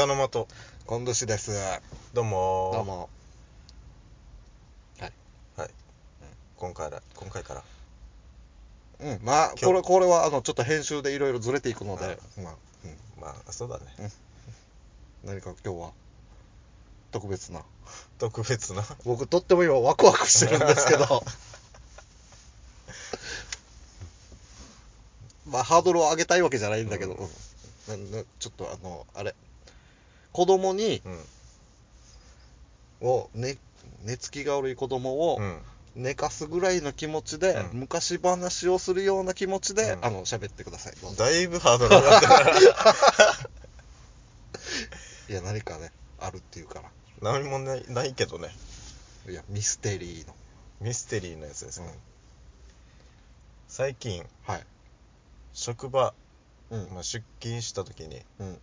鹿の的今年です。どうも。ーどうも。はい。はい。今回ら今回から。うん、まあ、今日。これ、これは、あの、ちょっと編集でいろいろずれていくので、まあ、うん、まあそうだね。何か今日は、特別な。特別な？僕、とっても今、ワクワクしてるんですけど、まあ、ハードルを上げたいわけじゃないんだけど、うん。ななちょっと、あの、あれ、子供に、うん。を、ね、寝つきが悪い子供を、うん。寝かすぐらいの気持ちで、うん。昔話をするような気持ちで、うん。あの喋ってください。どうぞだいぶハードル上がったからいや何かねあるっていうから。何もないないけどね。いやミステリーの。ミステリーのやつですか、うん。最近はい。職場、うん。まあ、出勤した時にうん。し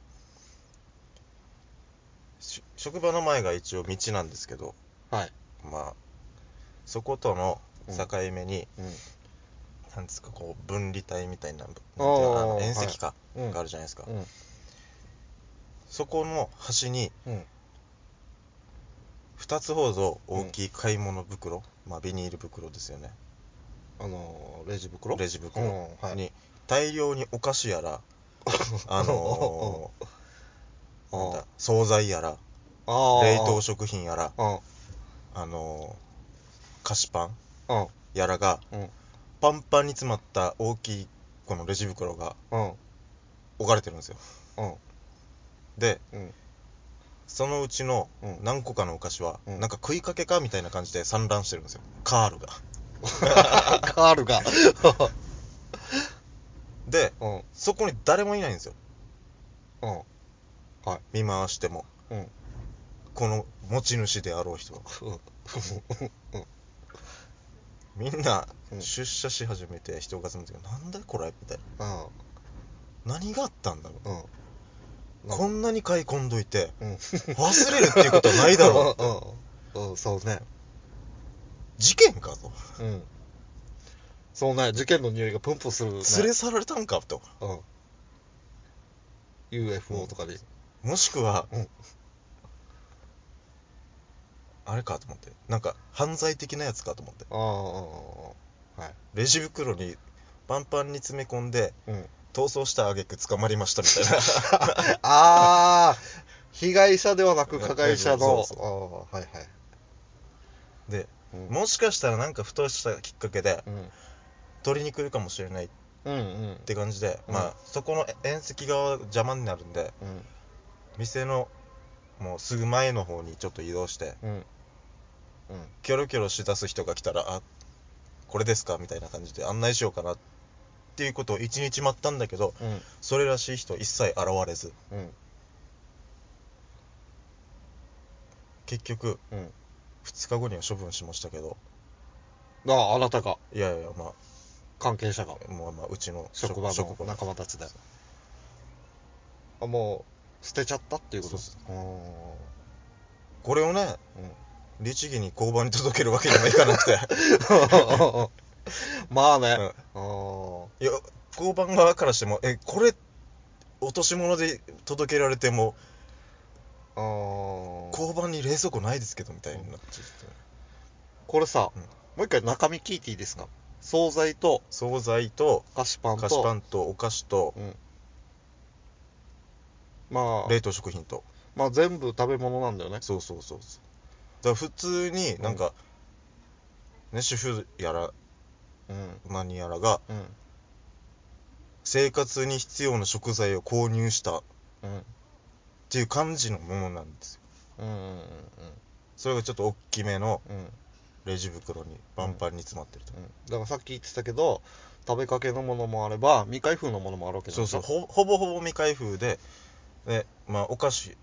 職場の前が一応道なんですけどはい。まあそことのうん。境目に、うん。なんですかこう分離帯みたいななんていうあーのあの縁石か、うん。があるじゃないですか、うん。そこの端にうん。2つほど大きい買い物袋、まあビニール袋ですよね。あのレジ袋？レジ袋うんはい。に大量にお菓子やら あのーなんだ惣菜やら冷凍食品やらうん。あのー菓子パンうん。やらがうん。パンパンに詰まった大きいこのレジ袋がうん。置かれてるんですよ。うん。でうん。そのうちのうん。何個かのお菓子は、うん。なんか食いかけかみたいな感じで散乱してるんですよ。カールが。カールが。でうん。そこに誰もいないんですよ。うん。はい。見回しても。うんこの持ち主であろう人は。みんなうん。出社し始めて人が集まってなんだこれみたいな。うん。何があったんだろう。うん。こんなに買い込んどいてうん。忘れるっていうことはないだろう。うん。うん。そうね。事件かと。うん。そうね。事件の匂いがプンプンするね。連れ去られたんかと。うん。UFO とかで。もしくは、うんあれかと思って。なんか犯罪的なやつかと思って。ああはい。レジ袋にパンパンに詰め込んでうん。逃走した挙句捕まりましたみたいな。ああ被害者ではなく加害者の。ああはいはい。でうん。もしかしたらなんかふとしたきっかけでうん。取りに来るかもしれない。って感じで、うん。まあそこの縁石側邪魔になるんでうん。店のもうすぐ前の方にちょっと移動してうんキョロキョロしだす人が来たらあこれですかみたいな感じで案内しようかなっていうことを一日待ったんだけどうん。それらしい人一切現れず。うん。結局うん。2日後には処分しましたけど。あああなたが。いやいやま関係者が。あもうまあうちの職場の仲間たちで。あもう捨てちゃったっていうことそうう。これをねうん律儀に交番に届けるわけにもいかなくて。まあね、うん。いや交番側からしてもえこれ落とし物で届けられても交番に冷蔵庫ないですけどみたいになっちゃって。これさ、うん。もう一回中身聞いていいですか？惣菜と惣菜と菓子パンと。菓子パンとお菓子とうん。まあ。冷凍食品と。まあ全部食べ物なんだよね。そうそうそうそうだ普通になんか、ね主婦やらうん何やらがうん。生活に必要な食材を購入したっうんていう感じのものなんですよ。うんうんそれがちょっと大きめのうん。うんレジ袋にパンパンに詰まってると、うん。だからさっき言ってたけど食べかけのものもあれば未開封のものもあるわけそうそう。ほほほぼほぼ未開封ででまあお菓子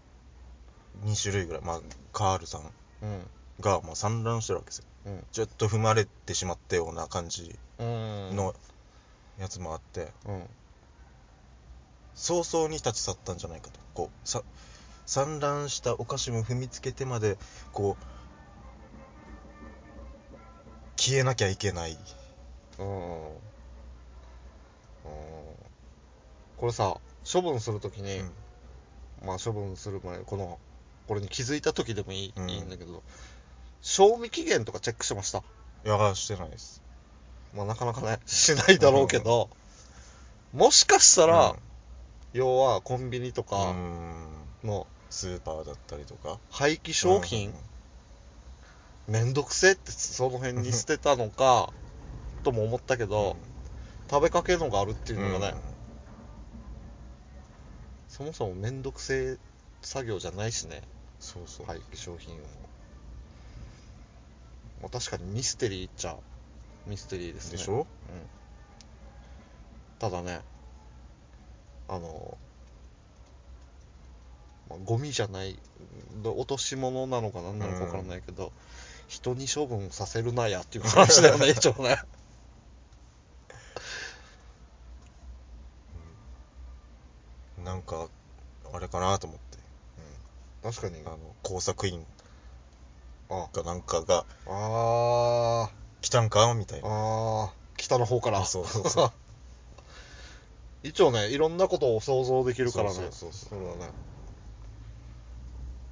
2種類ぐらい。まあカールさんうんがまあ散乱してるわけですよ。うん。ちょっと踏まれてしまったような感じうん。のやつもあって、うん。早々に立ち去ったんじゃないかと。こうさ散乱したお菓子も踏みつけてまでこう消えなきゃいけない。うん。うん。これさ処分するときに、うん。まあ処分する前このこれに気づいた時でもいい,、うん。いいんだけど賞味期限とかチェックしました？いやしてないです。まあなかなかねしないだろうけど、もしかしたら、うん。要はコンビニとうかん。のスーパーだったりとか。廃棄商品、めんどくせえってその辺に捨てたのかとも思ったけど、食べかけのがあるっていうのがね、そもそもめんどくせえ作業じゃないしねそうそう、廃棄商品を、まあ、確かにミステリーっちゃミステリーですね。でしょ？うん、ただねあの、まあ、ゴミじゃないど落とし物なのか何なのか分からないけど、人に処分させるなやっていう話だよね 一応ね。なんかあれかなと思って確かに。あの工作員あ。かなんかがあ来たんか？みたいーな。あー。北の方から。そうそうそう。一応ねいろんなことを想像できるからね。そうそうそうそう。ね。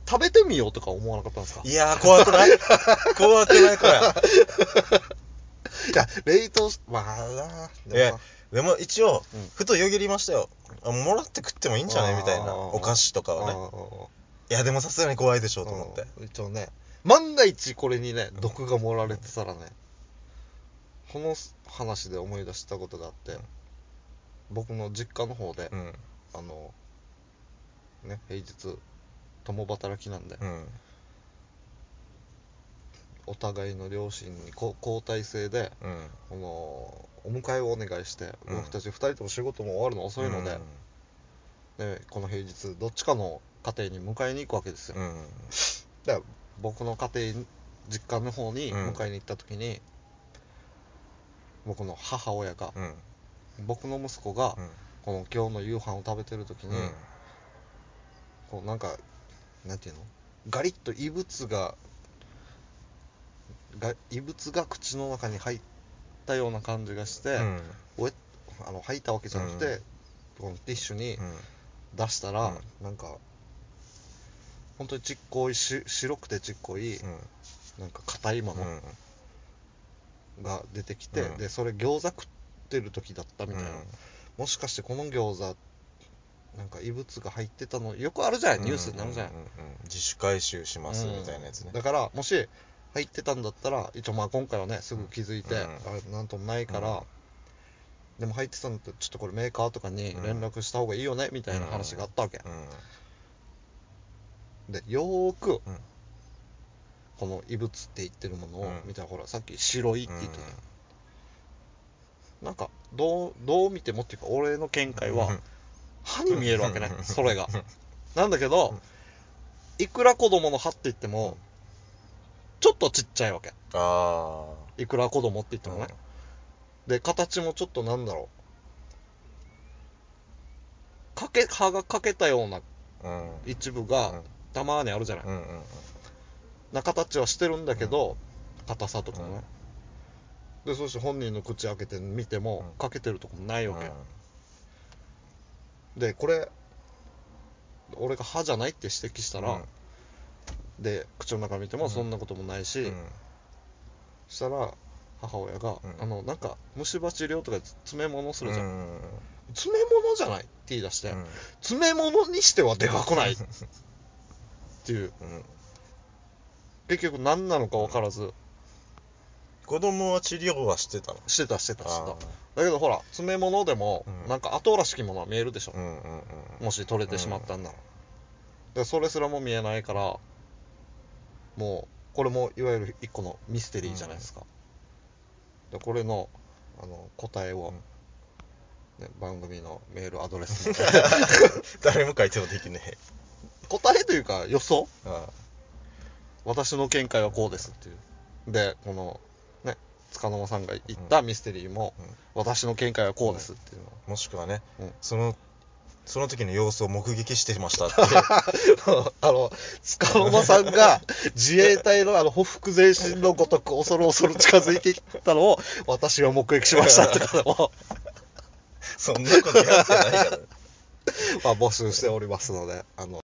食べてみようとか思わなかったんですか？いやー怖くない？怖くないこれいや冷凍しまあなでも。でも一応、うん。ふとよぎりましたよ。あもらって食ってもいいんじゃない？みたいな。お菓子とかなはね。あいやでもさすがに怖いでしょーと思って。うん一応ね。万が一これにね毒が盛られてたらね。この話で思い出したことがあって僕の実家の方でうん。あのね平日共働きなんでうん。お互いの両親にこ交代制でうん。このお迎えをお願いして、うん。僕たち2人とも仕事も終わるの遅いので,、でこの平日どっちかの家庭に迎えに行くわけですよ、うん。うんで僕の家庭に実家の方にうん。迎えに行った時に、僕の母親が、うん。僕の息子が、うん。この今日の夕飯を食べてる時に、うん。こうなんかなんていうの？ガリッと異物がが異物が口の中に入ったような感じがして、うん。あの入ったわけじゃなくて、うん。このティッシュにうん。出したら、うん。なんか本当にちっこいし白くてちっこい、うん。なんか硬いものうん。が出てきて、うん。でそれ餃子食ってる時だったみたいな、もしかしてこの餃子なんか異物が入ってたのよくあるじゃないニュースになるじゃない、うんうんうん自主回収しますみたいなやつね。だからもし入ってたんだったら一応まあ今回はねすぐ気づいて、うん。あれなんともないから、うん。でも入ってたんだったらちょっとこれメーカーとかに連絡した方がいいよねみたいな話があったわけ、うんでよーく、うん。この異物って言ってるものをうん。見たら、ほらさっき白いってうん言ってた、なんかどうどう見てもっていうか俺の見解は、歯に見えるわけねそれが。なんだけど、いくら子供の歯って言っても、ちょっとちっちゃいわけ。あいくら子供って言ってあもね、で形もちょっとなんだろう。かけ歯が欠けたようなうん。一部がたまにあるじゃない、うんうんうん。な形はしてるんだけど、硬さとかもね、でそして本人の口開けて見ても、うん。欠けてるとこもないわけ。でこれ俺が歯じゃないって指摘したら、ん。で口の中見てもうん。そんなこともないし、したら母親が、うん。あのなんか虫歯治療とかで詰め物するじゃん、うん。詰め物じゃない？って言い出して、うん。詰め物にしてはでかくない？っていう。うん。結局何なのか分からず。子供は治療はしてたの？してたしてたしてた。あだけどほら詰め物でもうん。なんか後らしきものは見えるでしょ。ー、うんうんうんもし取れてしまったんなら、でそれすらも見えないからもうこれもいわゆる一個のミステリーじゃないですか、でこれのあの答えを、ね、番組のメールアドレスに。誰も書いてもできねえ答えというか予想？あ私の見解はこうですっていう。でこのね塚の間さんが言ったミステリーも、うん。私の見解はこうですっていうの。をーもしくはね、うん。そのその時の様子を目撃してましたって。あの、塚の間さんが 自衛隊のあの、ほふ前進のごとく恐る恐る近づいてきたのを、私は目撃しましたってことも、そんなことやってないから。まあ、募集しておりますので、あの、